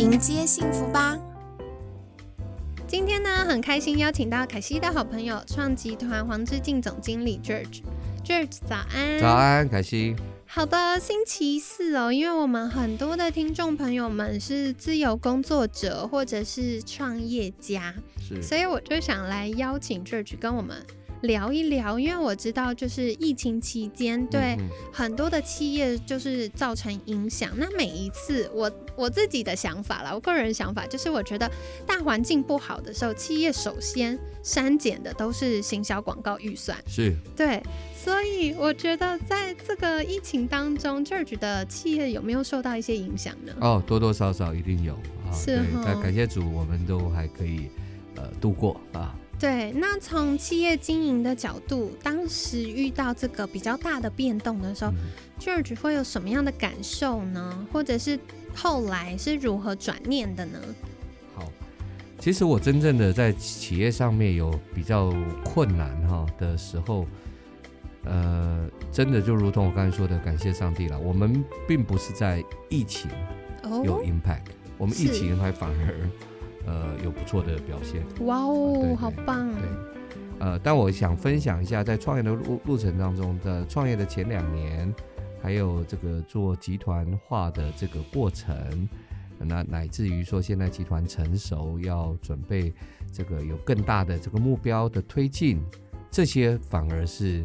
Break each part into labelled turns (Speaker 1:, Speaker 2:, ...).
Speaker 1: 迎接幸福吧！今天呢，很开心邀请到凯西的好朋友，创集团黄志进总经理 George。George，早安！
Speaker 2: 早安，凯西。
Speaker 1: 好的，星期四哦，因为我们很多的听众朋友们是自由工作者或者是创业家，
Speaker 2: 是，
Speaker 1: 所以我就想来邀请 George 跟我们。聊一聊，因为我知道，就是疫情期间对很多的企业就是造成影响。那每一次，我我自己的想法啦，我个人想法就是，我觉得大环境不好的时候，企业首先删减的都是行销广告预算。
Speaker 2: 是，
Speaker 1: 对，所以我觉得在这个疫情当中，George 的企业有没有受到一些影响呢？
Speaker 2: 哦，多多少少一定有
Speaker 1: 啊。是
Speaker 2: 那感谢主，我们都还可以呃度过啊。
Speaker 1: 对，那从企业经营的角度，当时遇到这个比较大的变动的时候，George 会有什么样的感受呢？或者是后来是如何转念的呢？
Speaker 2: 好，其实我真正的在企业上面有比较困难哈的时候，呃，真的就如同我刚才说的，感谢上帝了。我们并不是在疫情有 impact，我们疫情还反而。呃，有不错的表现。
Speaker 1: 哇哦，好棒！
Speaker 2: 对，呃，但我想分享一下，在创业的路路程当中的创业的前两年，还有这个做集团化的这个过程，那乃至于说现在集团成熟，要准备这个有更大的这个目标的推进，这些反而是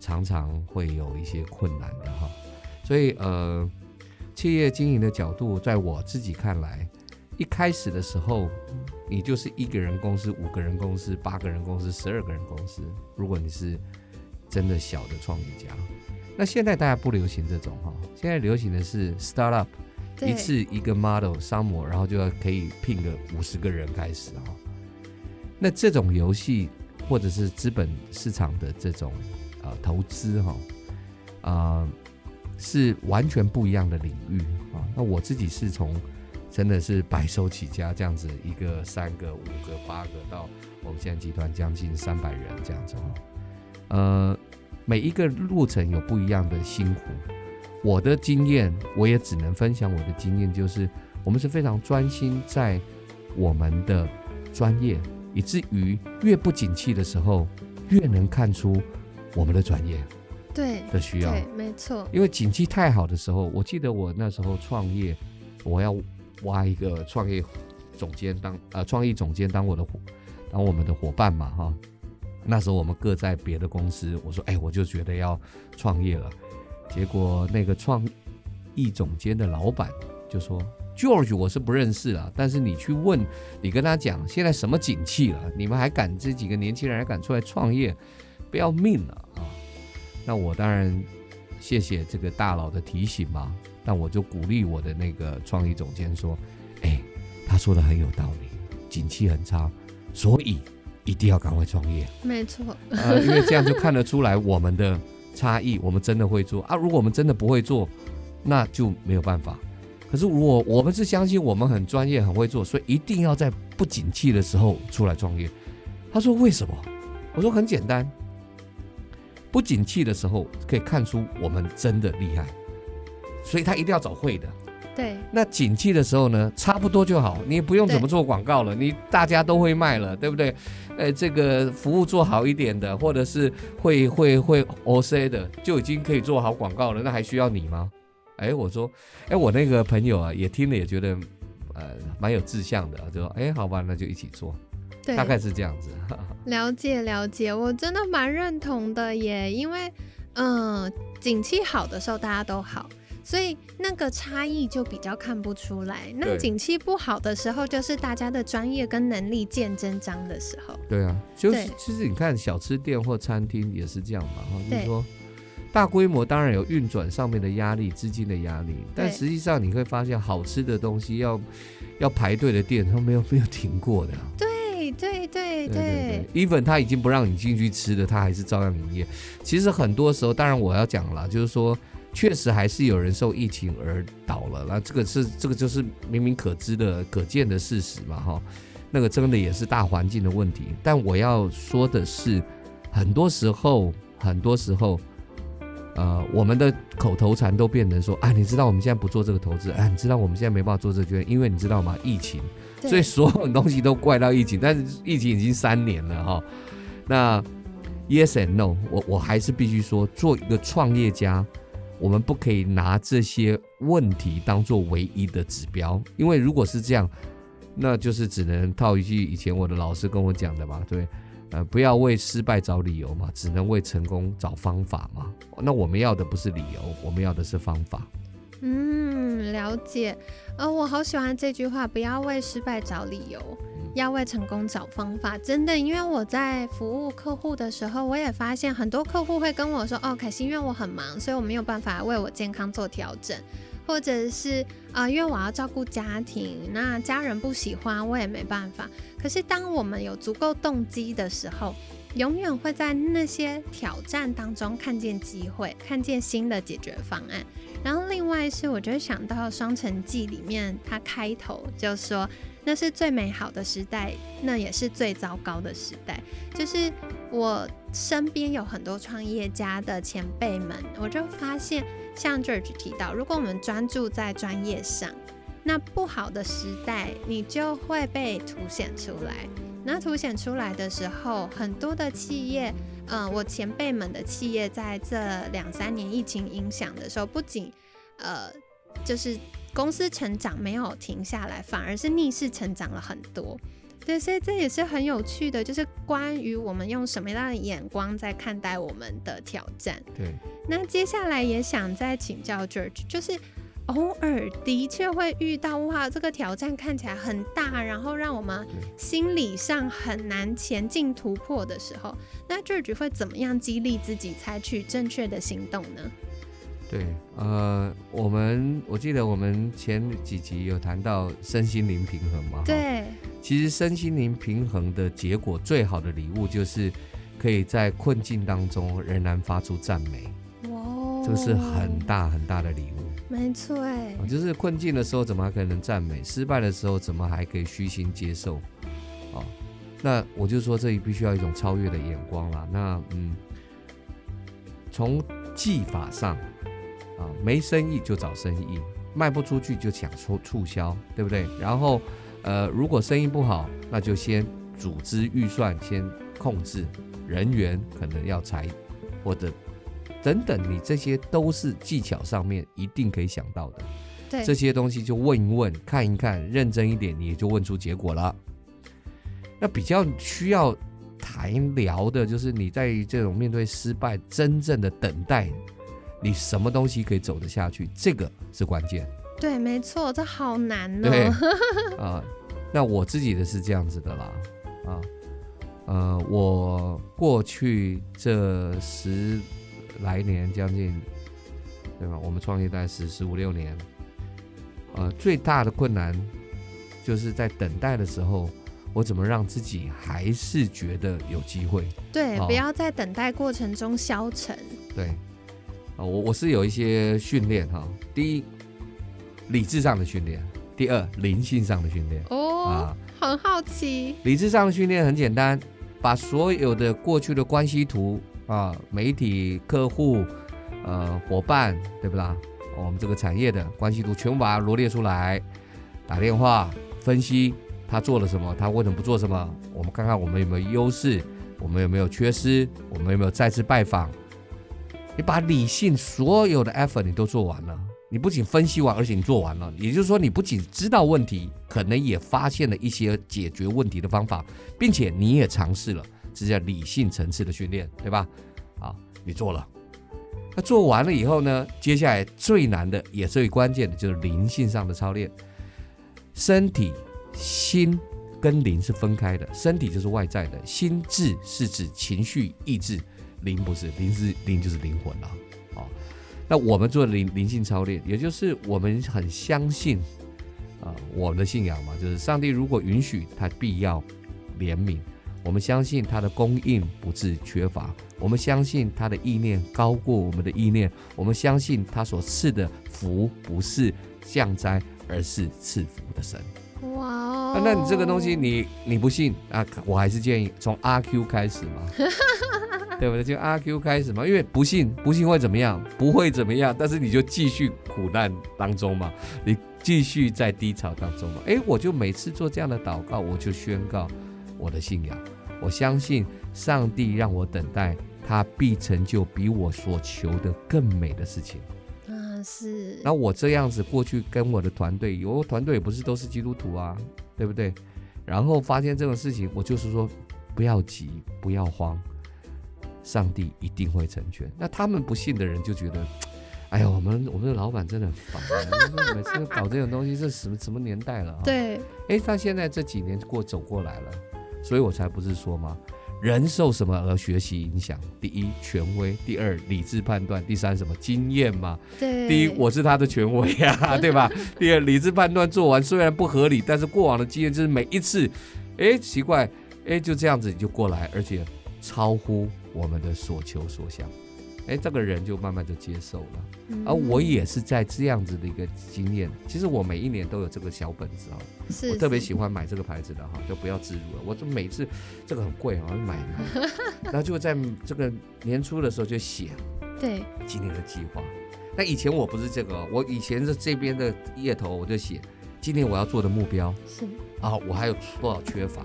Speaker 2: 常常会有一些困难的哈。所以，呃，企业经营的角度，在我自己看来。一开始的时候，你就是一个人公司、五个人公司、八个人公司、十二个人公司。如果你是真的小的创业家，那现在大家不流行这种哈，现在流行的是 startup，一次一个 model 商模，然后就要可以聘个五十个人开始哈。那这种游戏或者是资本市场的这种啊投资哈啊是完全不一样的领域啊。那我自己是从真的是白手起家，这样子一个、三个、五个、八个，到我们现在集团将近三百人这样子哈。呃，每一个路程有不一样的辛苦。我的经验，我也只能分享我的经验，就是我们是非常专心在我们的专业，以至于越不景气的时候，越能看出我们的专业
Speaker 1: 对
Speaker 2: 的需要。
Speaker 1: 对，没错。
Speaker 2: 因为景气太好的时候，我记得我那时候创业，我要。挖一个创业总监当呃创意总监当我的伙当我们的伙伴嘛哈，那时候我们各在别的公司，我说哎我就觉得要创业了，结果那个创意总监的老板就说 George 我是不认识了，但是你去问你跟他讲现在什么景气了，你们还敢这几个年轻人还敢出来创业，不要命了啊！那我当然谢谢这个大佬的提醒嘛。但我就鼓励我的那个创意总监说：“哎，他说的很有道理，景气很差，所以一定要赶快创业。”
Speaker 1: 没错，
Speaker 2: 呃，因为这样就看得出来我们的差异，我们真的会做啊。如果我们真的不会做，那就没有办法。可是如果我们是相信我们很专业、很会做，所以一定要在不景气的时候出来创业。他说：“为什么？”我说：“很简单，不景气的时候可以看出我们真的厉害。”所以他一定要找会的，
Speaker 1: 对。
Speaker 2: 那景气的时候呢，差不多就好，你不用怎么做广告了，你大家都会卖了，对不对？呃，这个服务做好一点的，或者是会会会 O C 的，就已经可以做好广告了，那还需要你吗？哎，我说，哎，我那个朋友啊，也听了也觉得，呃，蛮有志向的，就说，哎，好吧，那就一起做，
Speaker 1: 对，
Speaker 2: 大概是这样子。
Speaker 1: 了解了解，我真的蛮认同的耶，因为，嗯，景气好的时候大家都好。所以那个差异就比较看不出来。那景气不好的时候，就是大家的专业跟能力见真章的时候。
Speaker 2: 对啊，就是其实你看小吃店或餐厅也是这样嘛，哈，就是说大规模当然有运转上面的压力、资金的压力，但实际上你会发现，好吃的东西要要排队的店，它没有没有停过的。
Speaker 1: 对对对
Speaker 2: 对对，even 他已经不让你进去吃的，他还是照样营业。其实很多时候，当然我要讲了，就是说，确实还是有人受疫情而倒了，那这个是这个就是明明可知的、可见的事实嘛，哈。那个真的也是大环境的问题。但我要说的是，很多时候，很多时候。呃，我们的口头禅都变成说啊，你知道我们现在不做这个投资，啊，你知道我们现在没办法做这个决定，因为你知道吗？疫情，所以所有东西都怪到疫情，但是疫情已经三年了哈。那 yes and no，我我还是必须说，做一个创业家，我们不可以拿这些问题当做唯一的指标，因为如果是这样，那就是只能套一句以前我的老师跟我讲的嘛，对。呃，不要为失败找理由嘛，只能为成功找方法嘛。那我们要的不是理由，我们要的是方法。
Speaker 1: 嗯，了解。呃，我好喜欢这句话，不要为失败找理由，要为成功找方法。真的，因为我在服务客户的时候，我也发现很多客户会跟我说：“哦，凯西，因为我很忙，所以我没有办法为我健康做调整。”或者是啊，因为我要照顾家庭，那家人不喜欢，我也没办法。可是当我们有足够动机的时候，永远会在那些挑战当中看见机会，看见新的解决方案。然后另外是，我就想到《双城记》里面，它开头就说。那是最美好的时代，那也是最糟糕的时代。就是我身边有很多创业家的前辈们，我就发现，像 George 提到，如果我们专注在专业上，那不好的时代你就会被凸显出来。那凸显出来的时候，很多的企业，嗯，我前辈们的企业在这两三年疫情影响的时候，不仅，呃，就是。公司成长没有停下来，反而是逆势成长了很多。对，所以这也是很有趣的，就是关于我们用什么样的眼光在看待我们的挑战。
Speaker 2: 对，
Speaker 1: 那接下来也想再请教 George，就是偶尔的确会遇到哇，这个挑战看起来很大，然后让我们心理上很难前进突破的时候，那 George 会怎么样激励自己采取正确的行动呢？
Speaker 2: 对，呃，我们我记得我们前几集有谈到身心灵平衡嘛？
Speaker 1: 对，
Speaker 2: 其实身心灵平衡的结果，最好的礼物就是可以在困境当中仍然发出赞美。哇，这个是很大很大的礼物。
Speaker 1: 没错，哎，
Speaker 2: 就是困境的时候怎么还可能赞美？失败的时候怎么还可以虚心接受？哦，那我就说这里必须要一种超越的眼光了。那嗯，从技法上。啊，没生意就找生意，卖不出去就想促促销，对不对？然后，呃，如果生意不好，那就先组织预算，先控制人员，可能要裁，或者等等，你这些都是技巧上面一定可以想到的。
Speaker 1: 对，
Speaker 2: 这些东西就问一问，看一看，认真一点，你也就问出结果了。那比较需要谈聊的，就是你在这种面对失败，真正的等待。你什么东西可以走得下去？这个是关键。
Speaker 1: 对，没错，这好难哦。
Speaker 2: 对 啊，那我自己的是这样子的啦。啊，呃，我过去这十来年，将近，对吧？我们创业大概十十五六年，呃，最大的困难就是在等待的时候，我怎么让自己还是觉得有机会？
Speaker 1: 对，不要在等待过程中消沉。
Speaker 2: 对。啊，我我是有一些训练哈。第一，理智上的训练；第二，灵性上的训练。
Speaker 1: 哦，啊，很好奇。
Speaker 2: 理智上的训练很简单，把所有的过去的关系图啊，媒体、客户、呃伙伴，对不啦？我们这个产业的关系图全部把它罗列出来，打电话分析他做了什么，他为什么不做什么？我们看看我们有没有优势，我们有没有缺失，我们有没有再次拜访。你把理性所有的 effort 你都做完了，你不仅分析完，而且你做完了，也就是说，你不仅知道问题，可能也发现了一些解决问题的方法，并且你也尝试了，这叫理性层次的训练，对吧？好，你做了，那做完了以后呢？接下来最难的也最关键的就是灵性上的操练。身体、心跟灵是分开的，身体就是外在的，心智是指情绪、意志。灵不是灵是灵就是灵魂了，好，那我们做灵灵性操练，也就是我们很相信啊，我们的信仰嘛，就是上帝如果允许，他必要怜悯，我们相信他的供应不致缺乏，我们相信他的意念高过我们的意念，我们相信他所赐的福不是降灾，而是赐福的神。
Speaker 1: 哇哦！
Speaker 2: 那你这个东西你你不信啊？我还是建议从阿 Q 开始嘛，对不对？就阿 Q 开始嘛，因为不信不信会怎么样？不会怎么样，但是你就继续苦难当中嘛，你继续在低潮当中嘛。哎，我就每次做这样的祷告，我就宣告我的信仰，我相信上帝让我等待，他必成就比我所求的更美的事情。
Speaker 1: 是，
Speaker 2: 那我这样子过去跟我的团队，有团队也不是都是基督徒啊，对不对？然后发现这种事情，我就是说不要急，不要慌，上帝一定会成全。那他们不信的人就觉得，哎呀，我们我们的老板真的很烦，每次搞这种东西，这什么什么年代了？
Speaker 1: 对，
Speaker 2: 哎，他现在这几年过走过来了，所以我才不是说嘛。人受什么而学习影响？第一，权威；第二，理智判断；第三，什么经验嘛？
Speaker 1: 对。
Speaker 2: 第一，我是他的权威呀，对吧？第二，理智判断做完虽然不合理，但是过往的经验就是每一次，哎，奇怪，哎，就这样子你就过来，而且超乎我们的所求所想。哎，这个人就慢慢就接受了，而我也是在这样子的一个经验。其实我每一年都有这个小本子啊，我特别喜欢买这个牌子的哈，就不要自入了。我就每次这个很贵啊，买，然后就在这个年初的时候就写，
Speaker 1: 对，
Speaker 2: 今年的计划。那以前我不是这个，我以前是这边的页头我就写，今年我要做的目标
Speaker 1: 是
Speaker 2: 啊，我还有多少缺乏。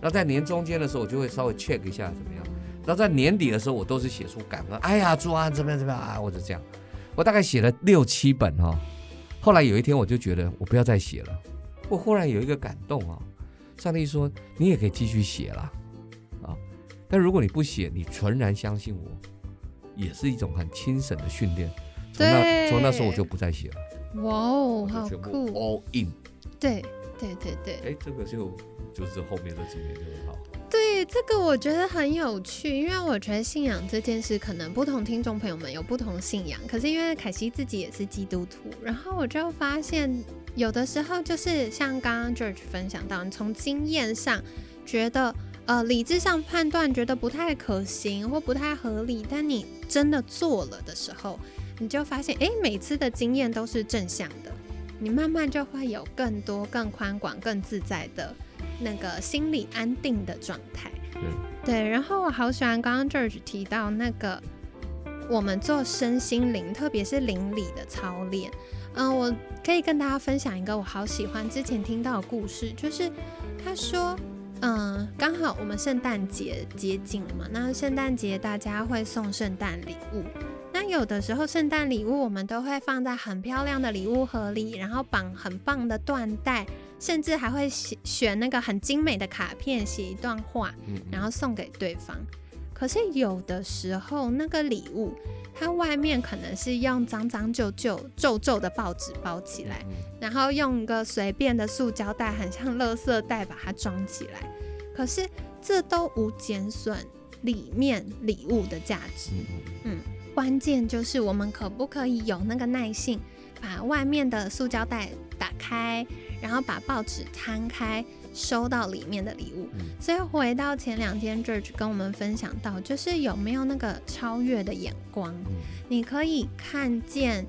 Speaker 2: 然后在年中间的时候，我就会稍微 check 一下怎么样。然后在年底的时候，我都是写出感恩。哎呀，朱安，怎么样怎么样啊？我就这样，我大概写了六七本哈。后来有一天，我就觉得我不要再写了。我忽然有一个感动啊，上帝说你也可以继续写了啊。但如果你不写，你纯然相信我，也是一种很轻省的训练。从那从那时候我就不再写了。
Speaker 1: 哇哦，好酷
Speaker 2: ！All in。
Speaker 1: 对对对对。
Speaker 2: 哎，这个就就是后面这几年就很好。
Speaker 1: 对这个我觉得很有趣，因为我觉得信仰这件事，可能不同听众朋友们有不同信仰。可是因为凯西自己也是基督徒，然后我就发现，有的时候就是像刚刚 George 分享到，你从经验上觉得，呃，理智上判断觉得不太可行或不太合理，但你真的做了的时候，你就发现，哎，每次的经验都是正向的，你慢慢就会有更多、更宽广、更自在的。那个心理安定的状态，对，然后我好喜欢刚刚 George 提到那个，我们做身心灵，特别是灵里的操练。嗯，我可以跟大家分享一个我好喜欢之前听到的故事，就是他说，嗯，刚好我们圣诞节接近了嘛，那圣诞节大家会送圣诞礼物，那有的时候圣诞礼物我们都会放在很漂亮的礼物盒里，然后绑很棒的缎带。甚至还会写选那个很精美的卡片，写一段话，然后送给对方。可是有的时候，那个礼物它外面可能是用脏脏旧旧、皱皱的报纸包起来，然后用一个随便的塑胶袋，很像垃圾袋把它装起来。可是这都无减损里面礼物的价值。嗯，关键就是我们可不可以有那个耐性，把外面的塑胶袋打开。然后把报纸摊开，收到里面的礼物。所以回到前两天，George 跟我们分享到，就是有没有那个超越的眼光？你可以看见，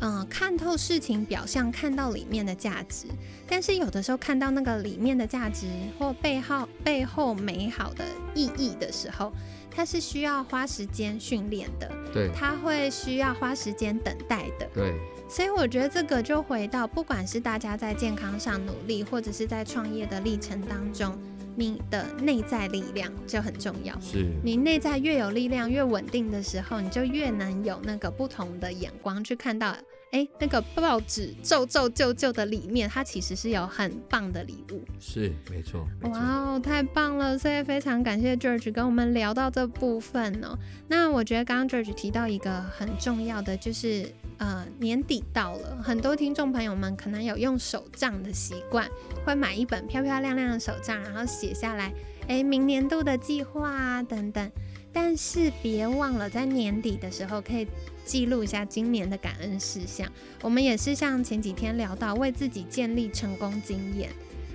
Speaker 1: 嗯，看透事情表象，看到里面的价值。但是有的时候看到那个里面的价值或背后背后美好的意义的时候，它是需要花时间训练的。
Speaker 2: 对，
Speaker 1: 它会需要花时间等待的。
Speaker 2: 对。
Speaker 1: 所以我觉得这个就回到，不管是大家在健康上努力，或者是在创业的历程当中，你的内在力量就很重要。
Speaker 2: 是
Speaker 1: 你内在越有力量、越稳定的时候，你就越能有那个不同的眼光去看到。哎，那个报纸皱皱旧旧的里面，它其实是有很棒的礼物。
Speaker 2: 是，没错。
Speaker 1: 哇哦，太棒了！所以非常感谢 George 跟我们聊到这部分哦。那我觉得刚刚 George 提到一个很重要的，就是呃年底到了，很多听众朋友们可能有用手账的习惯，会买一本漂漂亮亮的手账，然后写下来，哎，明年度的计划啊等等。但是别忘了在年底的时候可以。记录一下今年的感恩事项。我们也是像前几天聊到，为自己建立成功经验。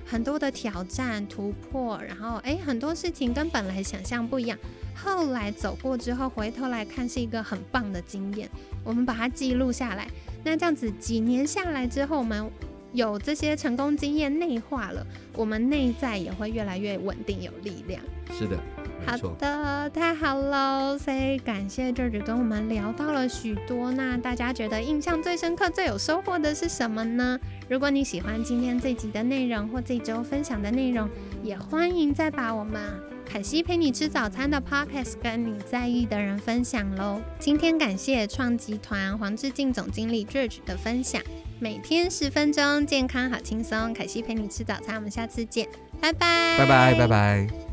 Speaker 1: 很多的挑战突破，然后诶，很多事情跟本来想象不一样，后来走过之后回头来看是一个很棒的经验，我们把它记录下来。那这样子几年下来之后，我们有这些成功经验内化了，我们内在也会越来越稳定有力量。
Speaker 2: 是的。
Speaker 1: 好的，太好了，所以感谢 George 跟我们聊到了许多。那大家觉得印象最深刻、最有收获的是什么呢？如果你喜欢今天这集的内容或这周分享的内容，也欢迎再把我们凯西陪你吃早餐的 Podcast 跟你在意的人分享喽。今天感谢创集团黄志敬总经理 George 的分享，每天十分钟，健康好轻松。凯西陪你吃早餐，我们下次见，拜拜，
Speaker 2: 拜拜，拜拜。